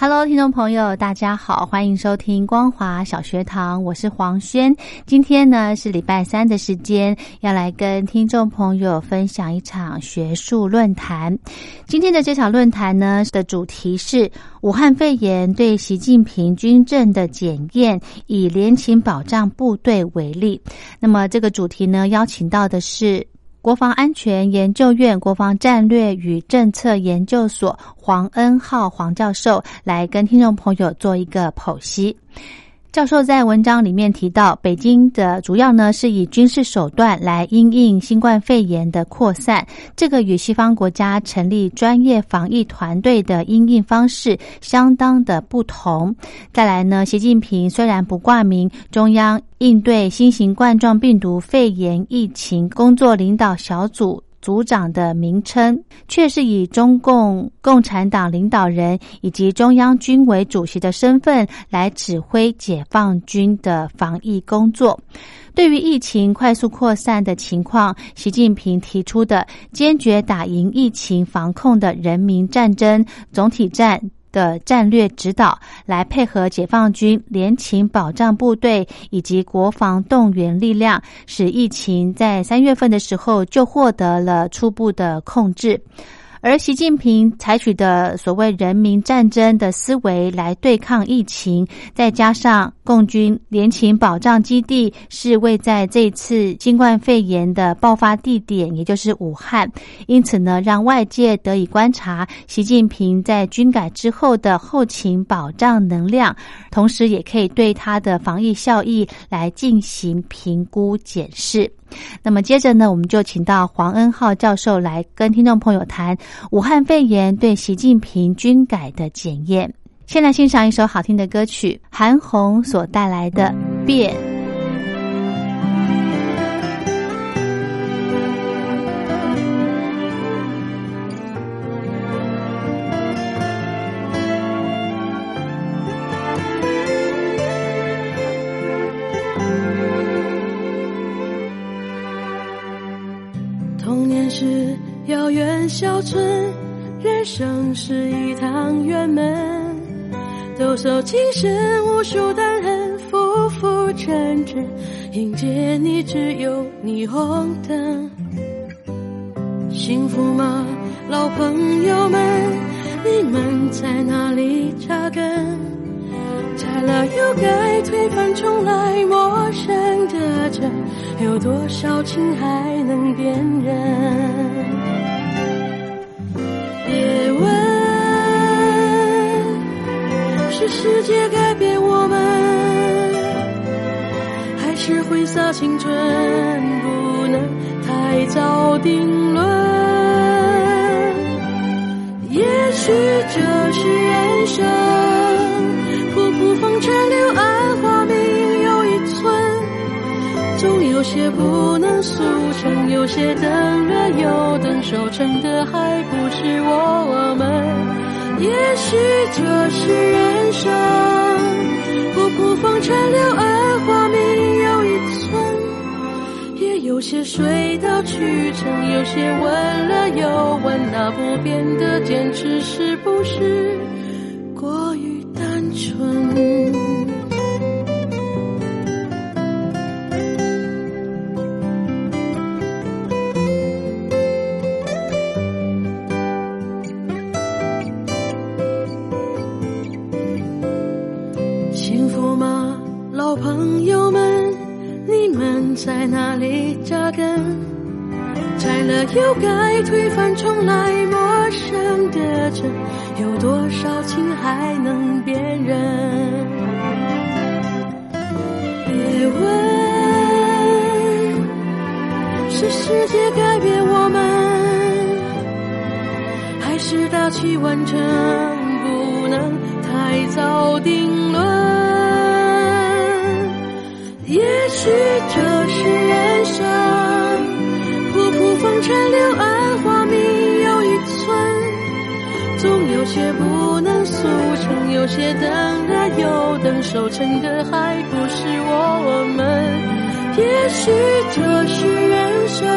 Hello，听众朋友，大家好，欢迎收听光华小学堂，我是黄轩。今天呢是礼拜三的时间，要来跟听众朋友分享一场学术论坛。今天的这场论坛呢的主题是武汉肺炎对习近平军政的检验，以联勤保障部队为例。那么这个主题呢，邀请到的是。国防安全研究院国防战略与政策研究所黄恩浩黄教授来跟听众朋友做一个剖析。教授在文章里面提到，北京的主要呢是以军事手段来因应新冠肺炎的扩散，这个与西方国家成立专业防疫团队的因应方式相当的不同。再来呢，习近平虽然不挂名中央应对新型冠状病毒肺炎疫情工作领导小组。组长的名称，却是以中共共产党领导人以及中央军委主席的身份来指挥解放军的防疫工作。对于疫情快速扩散的情况，习近平提出的坚决打赢疫情防控的人民战争总体战。的战略指导，来配合解放军联勤保障部队以及国防动员力量，使疫情在三月份的时候就获得了初步的控制。而习近平采取的所谓人民战争的思维来对抗疫情，再加上共军联勤保障基地是位在这次新冠肺炎的爆发地点，也就是武汉，因此呢，让外界得以观察习近平在军改之后的后勤保障能量，同时也可以对他的防疫效益来进行评估检视。那么接着呢，我们就请到黄恩浩教授来跟听众朋友谈武汉肺炎对习近平军改的检验。先来欣赏一首好听的歌曲，韩红所带来的《变》。小村，人生是一趟圆门，兜售今生无数担痕，浮浮沉沉，迎接你只有霓虹灯。幸福吗，老朋友们？你们在哪里扎根？拆了又盖，推翻重来，陌生的城。有多少情还能辨认？世界改变我们，还是挥洒青春，不能太早定论。也许这是人生，仆仆风尘柳暗花明又一村。总有些不能速成，有些等了又等，守成的还不是我们。也许这是人生，不顾风尘流，二花明又一村。也有些水到渠成，有些问了又问，那不变的坚持是不是过于单纯？盖，推翻重来，陌生的城，有多少情还能总有些不能速成，有些等了又等，收成的还不是我们。也许这是人生，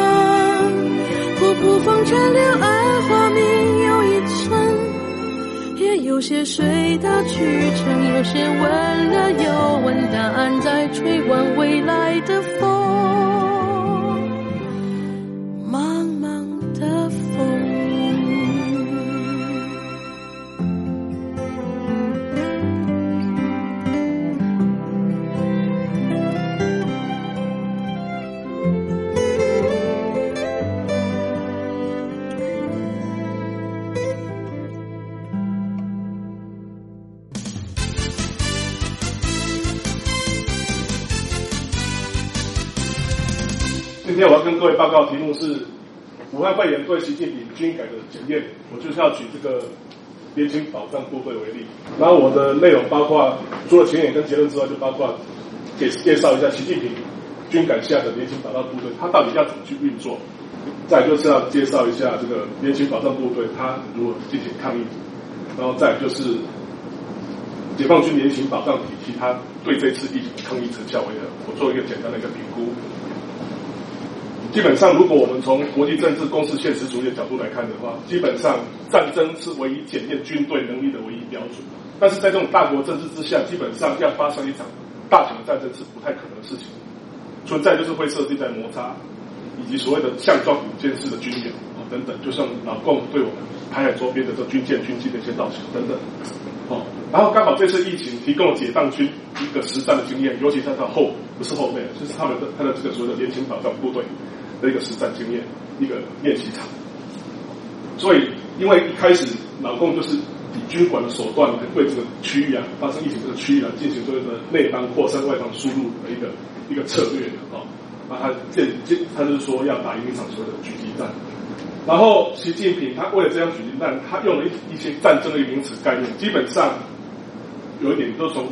仆仆风尘柳暗花明又一村，也有些水到渠成，有些问了又问，答案在吹完未来的风。报告题目是武汉肺炎对习近平军改的检验，我就是要举这个年轻保障部队为例。然后我的内容包括除了前言跟结论之外，就包括介介绍一下习近平军改下的年轻保障部队，它到底要怎么去运作。再就是要介绍一下这个年轻保障部队它如何进行抗疫，然后再就是解放军联勤保障体系它对这次疫情抗疫成效为何，我做一个简单的一个评估。基本上，如果我们从国际政治公式现实主义的角度来看的话，基本上战争是唯一检验军队能力的唯一标准。但是在这种大国政治之下，基本上要发生一场大型的战争是不太可能的事情。存在就是会设计在摩擦，以及所谓的项状武舰式的军演啊等等，就像老共对我们台海周边的这军舰、军机的一些盗袭等等。哦，然后刚好这次疫情提供了解放军一个实战的经验，尤其在他后不是后面，就是他们的他的这个所谓的年轻保障部队。的一个实战经验，一个练习场。所以，因为一开始老共就是以军管的手段来对这个区域啊，发生疫情这个区域啊，进行所谓的内方扩散、外方输入的一个一个策略的啊。那他这这他就是说要打赢一场所谓的狙击战。然后，习近平他为了这样狙击战，他用了一一些战争的名词概念，基本上有一点都从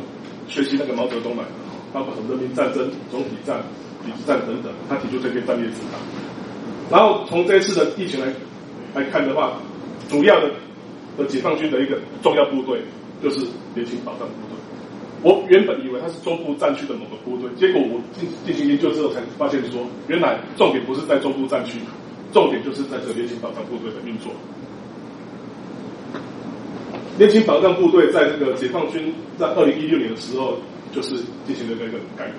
学习那个毛泽东来的，包括什么人民战争、总体战。抵制战等等，他提出这些战略指导。然后从这一次的疫情来来看的话，主要的的解放军的一个重要部队就是联勤保障部队。我原本以为它是中部战区的某个部队，结果我进进行研究之后才发现说，原来重点不是在中部战区，重点就是在这联勤保障部队的运作。年轻保障部队在这个解放军在二零一六年的时候，就是进行了一个改革。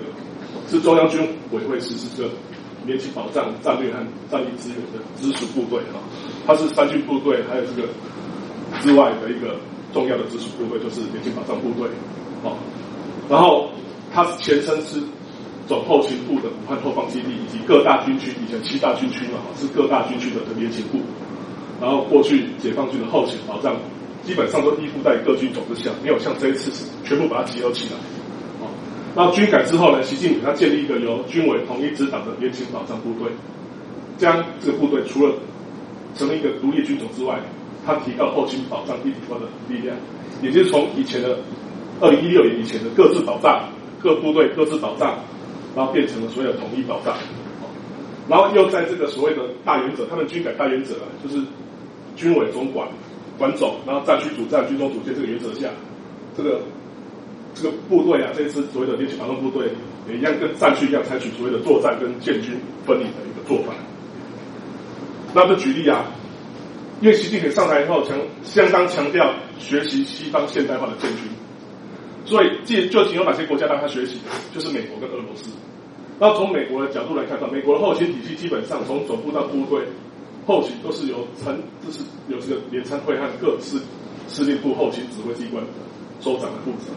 是中央军委会实施这个年轻保障战略和战力资源的直属部队哈，它是三军部队还有这个之外的一个重要的直属部队，就是年轻保障部队哦。然后它前身是总后勤部的武汉后方基地，以及各大军区，以前七大军区嘛，是各大军区的年勤部。然后过去解放军的后勤保障基本上都依附在各军种之下，没有像这一次是全部把它集合起来。那军改之后呢？习近平他建立一个由军委统一指导的年轻保障部队，将这个部队除了成为一个独立军种之外，他提高后勤保障一体化的力量，也就是从以前的二零一六年以前的各自保障，各部队各自保障，然后变成了所谓的统一保障，然后又在这个所谓的大原则，他们军改大原则啊，就是军委总管管总，然后战区主战、军中主建这个原则下，这个。这个部队啊，这次所谓的年轻保障部队也一样，跟战区一样，采取所谓的作战跟建军分离的一个做法。那就举例啊，因为习近平上台以后强相当强调学习西方现代化的建军，所以这就仅有哪些国家让他学习，就是美国跟俄罗斯。那从美国的角度来看，到美国的后勤体系基本上从总部到部队后勤都是由参，就是有这个联参会和各司司令部后勤指挥机关州长的负责。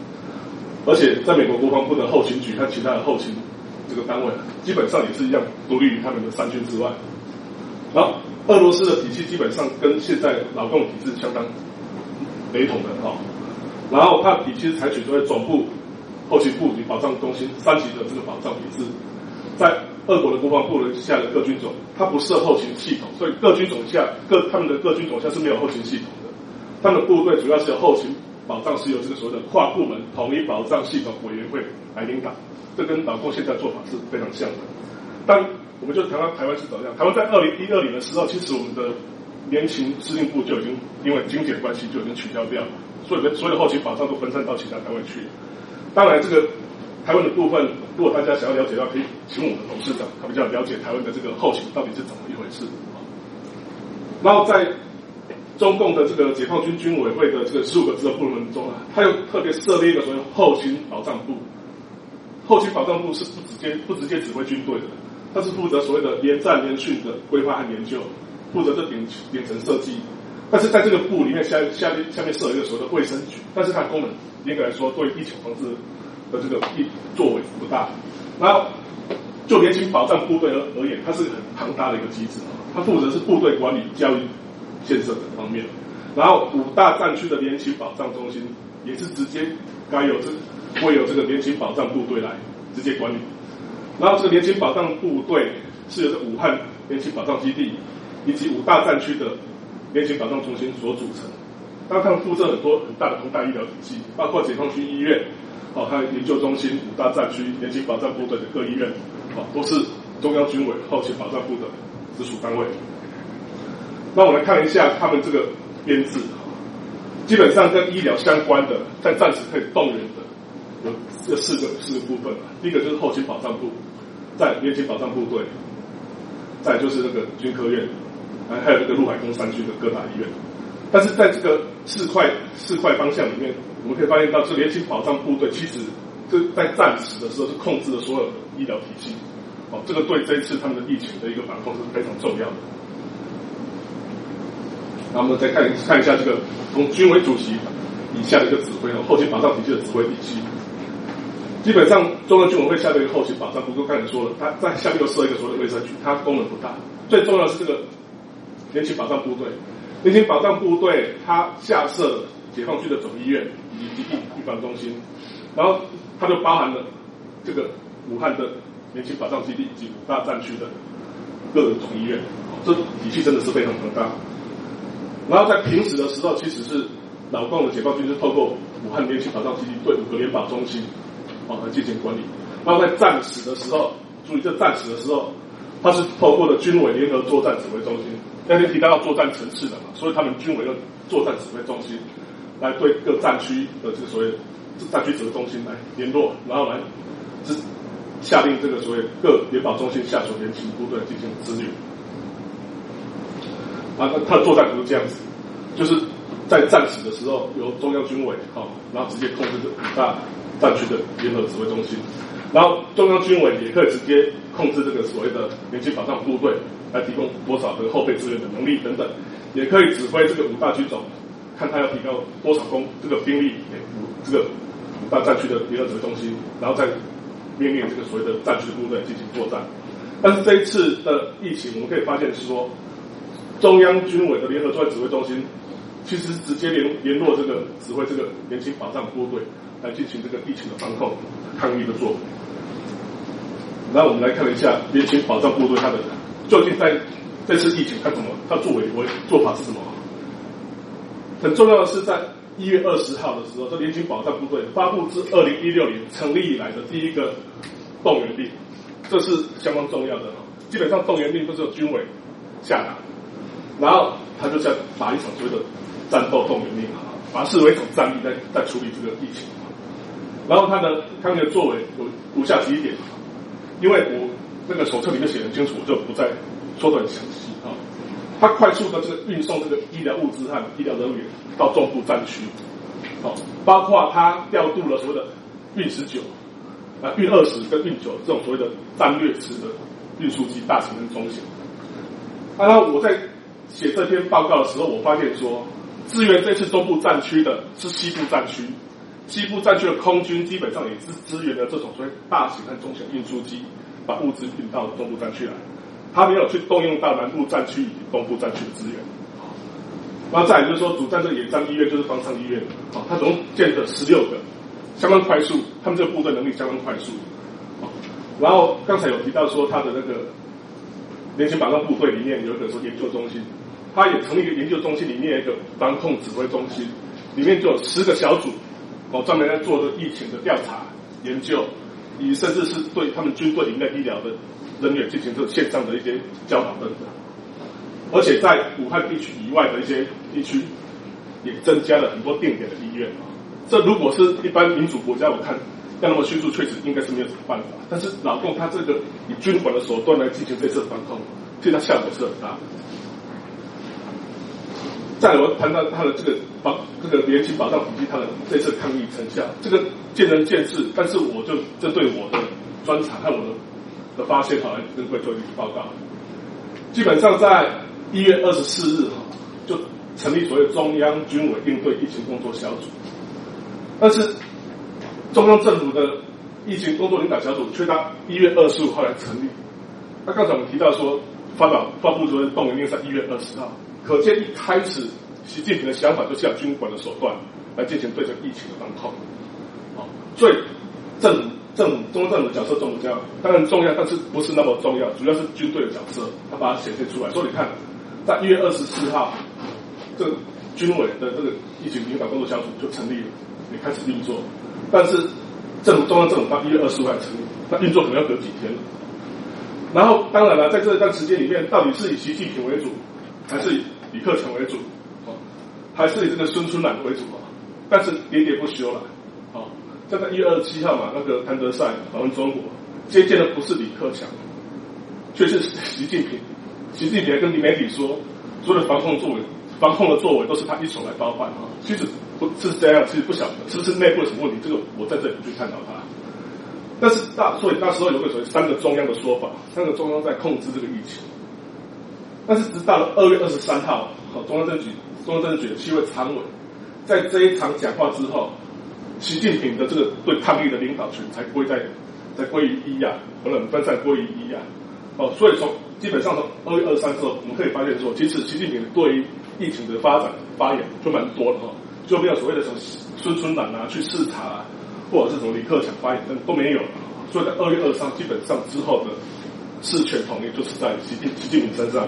而且，在美国国防部的后勤局和其他的后勤这个单位，基本上也是一样独立于他们的三军之外。然后俄罗斯的体系基本上跟现在劳动体制相当雷同的哈。然后它体系采取所谓总部、后勤部及保障中心三级的这个保障体制，在俄国的国防部的下的各军种，它不设后勤系统，所以各军种下各他们的各军种下是没有后勤系统的。他们的部队主要是由后勤保障是由这个所谓的跨部门统一保障系统委员会来领导，这跟老共现在做法是非常像的。但我们就谈到台湾是怎么样？台湾在二零一二年的时候，其实我们的联勤司令部就已经因为精简关系就已经取消掉了，所有的所有的后勤保障都分散到其他单位去。当然，这个台湾的部分，如果大家想要了解的话，可以请我们董事长，他比较了解台湾的这个后勤到底是怎么一回事。然后在中共的这个解放军军委会的这个十五个职责部门中啊，他又特别设立一个所谓后勤保障部。后勤保障部是不直接不直接指挥军队的，他是负责所谓的连战连训的规划和研究，负责这顶顶层设计。但是在这个部里面下下面下面设一个所谓的卫生局，但是它功能严格来说对疫情防治的这个一作为不大。然后就联勤保障部队而而言，它是很庞大的一个机制，它负责是部队管理、教育、建设等方面。然后五大战区的联勤保障中心也是直接该有这会有这个联勤保障部队来直接管理。然后这个联勤保障部队是由武汉联勤保障基地以及五大战区的联勤保障中心所组成。那他们负责很多很大的宏大医疗体系，包括解放军医院、哦，还有研究中心、五大战区联勤保障部队的各医院，哦，都是中央军委后勤保障部的直属单位。那我们来看一下他们这个编制，基本上跟医疗相关的，在暂时可以动员的有这四个四个部分第一个就是后勤保障部，在联勤保障部队，再就是那个军科院，还还有这个陆海空三区的各大医院。但是在这个四块四块方向里面，我们可以发现到，这联勤保障部队其实这在战时的时候是控制了所有的医疗体系，哦，这个对这一次他们的疫情的一个防控是非常重要的。那我们再看看一下这个从军委主席以下的一个指挥哦，后勤保障体系的指挥体系。基本上中央军委会下的一个后勤保障不过，刚才说了，它在下面又设一个所谓的卫生局，它功能不大。最重要的是这个联勤保障部队。联勤保障部队，它下设解放军的总医院以及疾病预防中心，然后它就包含了这个武汉的联勤保障基地以及五大战区的各个总医院，这体系真的是非常庞大。然后在平时的时候，其实是老共的解放军是透过武汉联勤保障基地对五个联保中心啊来进行管理。然后在战时的时候，注意这战时的时候，它是透过了军委联合作战指挥中心。那天提到要作战城市的嘛，所以他们军委的作战指挥中心来对各战区的这个所谓战区指挥中心来联络，然后来是下令这个所谓各联保中心下属联勤部队进行支援。啊，他的作战图是这样子，就是在战时的时候由中央军委好，然后直接控制这五大战区的联合指挥中心，然后中央军委也可以直接控制这个所谓的联勤保障部队。来提供多少的后备资源的能力等等，也可以指挥这个五大军种，看他要提高多少工这个兵力给五这个五大战区的联合指挥中心，然后再命令这个所谓的战区部队进行作战。但是这一次的疫情，我们可以发现是说，中央军委的联合作战指挥中心其实直接联联络这个指挥这个联勤保障部队来进行这个疫情的防控抗疫的作为。那我们来看一下联勤保障部队他的。究竟在这次疫情，他怎么他作为为做法是什么？很重要的是，在一月二十号的时候，这联勤保障部队发布自二零一六年成立以来的第一个动员令，这是相当重要的。基本上动员令都是由军委下达，然后他就在打一场所谓的战斗动员令啊，把它视为一种战力在在处理这个疫情。然后他的他的作为有如下几点，因为我。那个手册里面写很清楚，我就不再说的很详细啊。他快速的这个运送这个医疗物资和医疗人员到中部战区，好，包括他调度了所谓的运十九啊、运二十跟运九这种所谓的战略式的运输机大型跟中型。啊，我在写这篇报告的时候，我发现说，支援这次中部战区的是西部战区，西部战区的空军基本上也是支援了这种所谓大型和中型运输机，把物资运到东部战区来。他没有去动用到南部战区以及东部战区的资源。啊那再就是说，主战这个野战医院就是方舱医院，啊，它总共建了十六个，相当快速，他们这个部队能力相当快速。啊然后刚才有提到说，他的那个联勤保障部队里面有一个说研究中心，他也成立一个研究中心，里面一个防控指挥中心，里面就有十个小组，哦，专门在做的疫情的调查研究，以甚至是对他们军队里面医疗的人员进行这线上的一些教导等等。而且在武汉地区以外的一些地区，也增加了很多定点的医院。这如果是一般民主国家，我看要那么迅速，确实应该是没有什么办法。但是老共他这个以军管的手段来进行这次防控，其实它效果是很大的。再我谈到他的这个保这个联勤保障体系，他的这次抗疫成效，这个见仁见智。但是我就针对我的专长和我的的发现，好来跟各位做一个报告。基本上在一月二十四日哈，就成立所谓中央军委应对疫情工作小组。但是中央政府的疫情工作领导小组却到一月二十五号来成立。那刚才我们提到说，发表发布主任动员令在一月二十号，可见一开始习近平的想法就是要军管的手段来进行对这疫情的防控。啊，所以政府政中央政府的角色重不重要？当然重要，但是不是那么重要，主要是军队的角色，他把它显现出来。所以你看。在一月二十四号，这个军委的这个疫情领导工作小组就成立了，也开始运作。但是政中央政府到一月二十五号成立，那运作可能要隔几天了。然后当然了，在这一段时间里面，到底是以习近平为主，还是以李克强为主，哦，还是以这个孙春兰为主啊？但是喋喋不休了，哦，在一月二十七号嘛，那个谭德赛访问中国，接见的不是李克强，却是习近平。习近平跟媒体说，所有的防控作为、防控的作为都是他一手来包办啊。其实不是这样，其实不晓得是不是内部有什么问题，这个我在这里不去探讨它。但是大，所以那时候有个所谓三个中央的说法，三个中央在控制这个疫情。但是直到了二月二十三号，好，中央政局、中央政治局的七位常委在这一场讲话之后，习近平的这个对抗疫的领导权才归在，才归于一啊，不能分散归于一啊。哦，所以从基本上从二月二三之后，我们可以发现说，其实习近平对于疫情的发展发言就蛮多的哈，就没有所谓的什么孙春兰啊去视察啊，或者是什么李克强发言，都没有。所以在二月二三基本上之后的事权统一就是在习近习近平身上。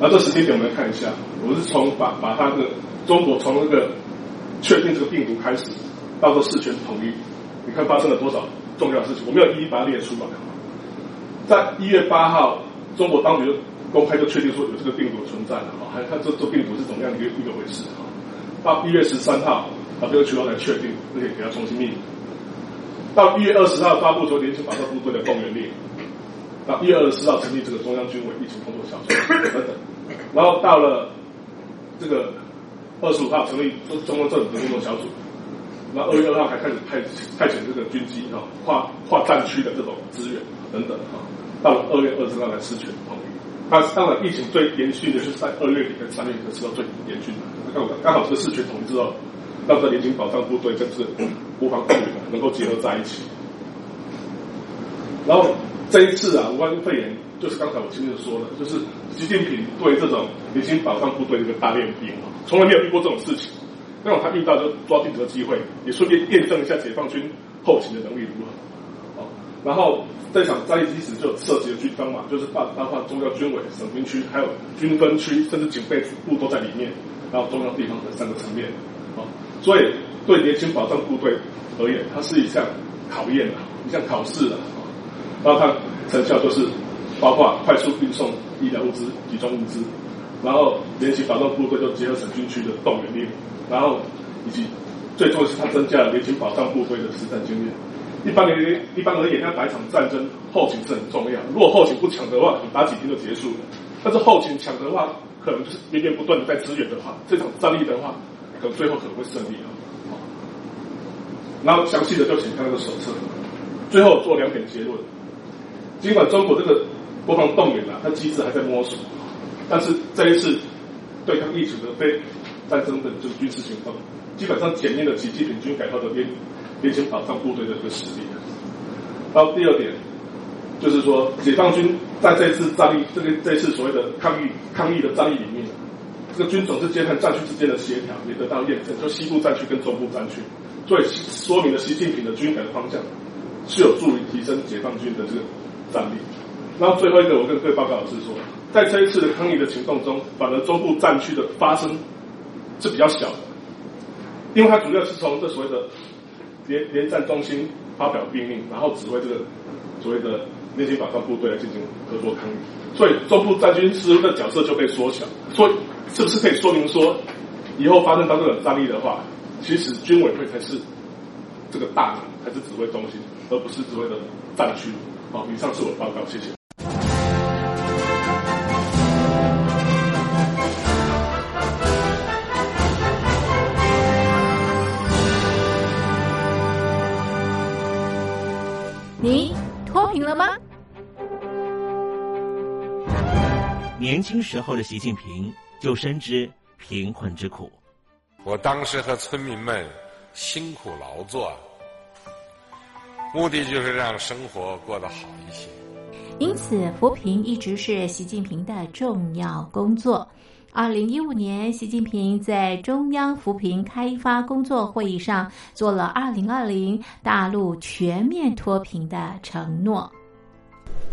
那这时间点我们来看一下，我是从把把他的中国从那个确定这个病毒开始，到时候事权统一，你看发生了多少重要的事情，我没有一一把它列出来。在一月八号，中国当局公开就确定说有这个病毒存在了哈，还看这这病毒是怎么样一个一个回事哈。到一月十三号，把这个渠道来确定，而且给它重新命名。到一月二十号发布说联勤保障部队的动员令，到一月二十四号成立这个中央军委疫情工作小组等等，然后到了这个二十五号成立中中央政府的工作小组，然后二月二号还开始派派遣这个军机哈跨跨战区的这种支援等等哈。到了二月二十号来失权统一，那当然疫情最严峻的是在二月底跟三月底的时候最严峻的。刚好刚好这个四权统一之后，让这联勤保障部队跟是国防部队能够结合在一起。然后这一次啊，武汉肺炎就是刚才我前面说的，就是习近平对这种联勤保障部队的一个大练兵，从来没有遇过这种事情。刚好他遇到就抓住这个机会，也顺便验证一下解放军后勤的能力如何。然后这场战役其实就涉及了军方嘛，就是包包括中央军委、省军区，还有军分区，甚至警备部都在里面，然后中央地方的三个层面，啊，所以对年轻保障部队而言，它是一项考验啊，一项考试啊，然后它成效就是包括快速运送医疗物资、集中物资，然后联勤保障部队就结合省军区的动员令，然后以及最重要是它增加了联勤保障部队的实战经验。一般人一般而言，要打一场战争，后勤是很重要。如果后勤不强的话，你打几天就结束了。但是后勤强的话，可能就是源源不断的在支援的话，这场战役的话，可能最后可能会胜利啊。然后详细的就请看那个手册。最后做两点结论：尽管中国这个国防动员啊，它机制还在摸索，但是这一次对抗疫情的非战争的这个军事行动，基本上检验了习近平军改后的边边境保障部队的一个实力。然后第二点，就是说解放军在这次战役，这个这次所谓的抗议抗议的战役里面，这个军种之间和战区之间的协调也得到验证，就西部战区跟中部战区，所以说明了习近平的军改的方向是有助于提升解放军的这个战力。然后最后一个，我跟各位报告的是说，在这一次的抗议的行动中，反而中部战区的发生是比较小的，因为它主要是从这所谓的连连战中心发表命令，然后指挥这个所谓的边境保障部队来进行合作抗议，所以中部战军师的角色就被缩小。所以是不是可以说明说，以后发生到这种战役的话，其实军委会才是这个大，才是指挥中心，而不是指挥的战区。好，以上是我的报告，谢谢。你脱贫了吗？年轻时候的习近平就深知贫困之苦。我当时和村民们辛苦劳作，目的就是让生活过得好一些。因此，扶贫一直是习近平的重要工作。二零一五年，习近平在中央扶贫开发工作会议上做了二零二零大陆全面脱贫的承诺。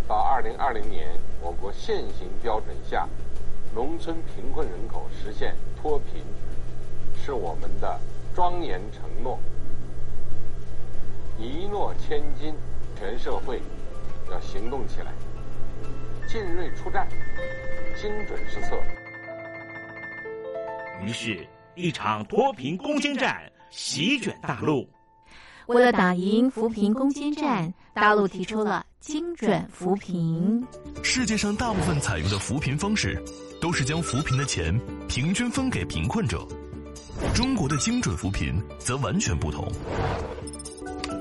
到二零二零年，我国现行标准下，农村贫困人口实现脱贫，是我们的庄严承诺。一诺千金，全社会要行动起来，进锐出战，精准施策。于是，一场脱贫攻坚战席卷大陆。为了打赢扶贫攻坚战，大陆提出了精准扶贫。世界上大部分采用的扶贫方式，都是将扶贫的钱平均分给贫困者。中国的精准扶贫则完全不同。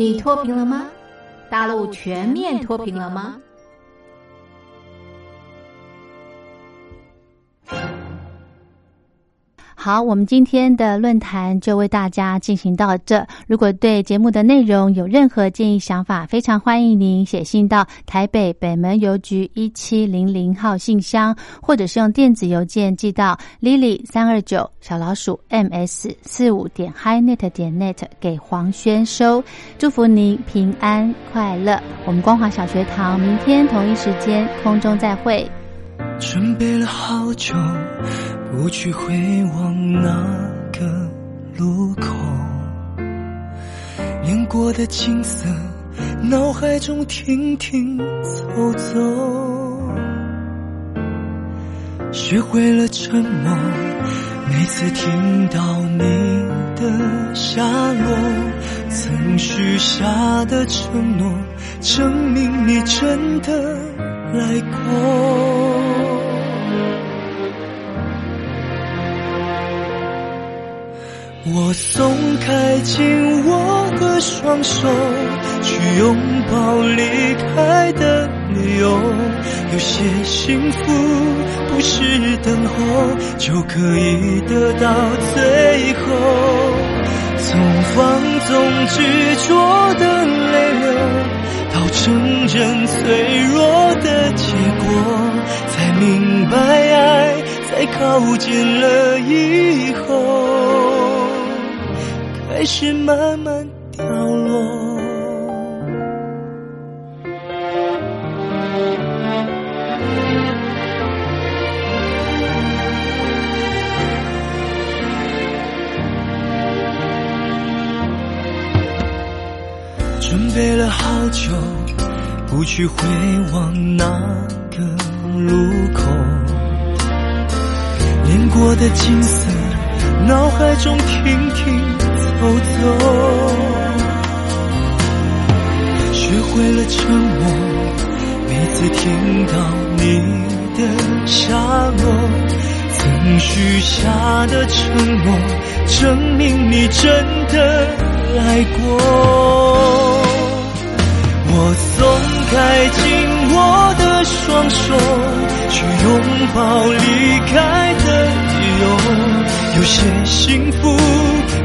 你脱贫了吗？大陆全面脱贫了吗？好，我们今天的论坛就为大家进行到这。如果对节目的内容有任何建议想法，非常欢迎您写信到台北北门邮局一七零零号信箱，或者是用电子邮件寄到 lily 三二九小老鼠 ms 四五点 highnet 点 net 给黄轩收。祝福您平安快乐。我们光华小学堂明天同一时间空中再会。准备了好久。不去回望那个路口，练过的景色，脑海中停停走走，学会了沉默。每次听到你的下落，曾许下的承诺，证明你真的来过。我松开紧握的双手，去拥抱离开的理由。有些幸福不是等候就可以得到，最后从放纵执着的泪流，到承认脆弱的结果，才明白爱在靠近了以后。开始慢慢掉落。准备了好久，不去回望那个路口，练过的景色，脑海中停停。走走，学会了沉默。每次听到你的下落，曾许下的承诺，证明你真的来过。我松开紧握的双手，去拥抱离开的。有些幸福。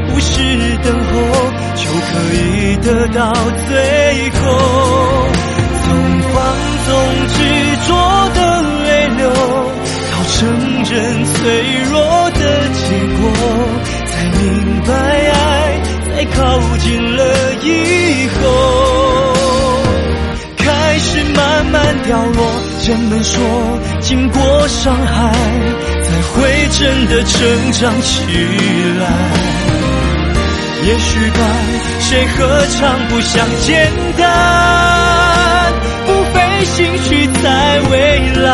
不是等候就可以得到，最后从放纵执着的泪流，到承认脆弱的结果，才明白爱在靠近了以后，开始慢慢掉落。人们说经过伤害，才会真的成长起来？也许吧，谁何尝不想简单？不费心去猜未来。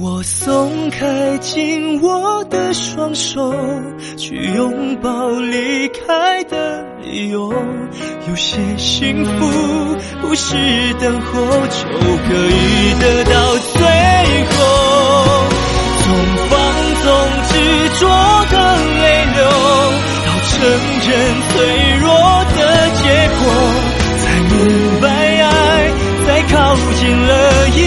我松开紧握的双手，去拥抱离开的由。有些幸福不是等候就可以得到，最后从放。纵执着的泪流，到承认脆弱的结果，才明白爱在靠近了以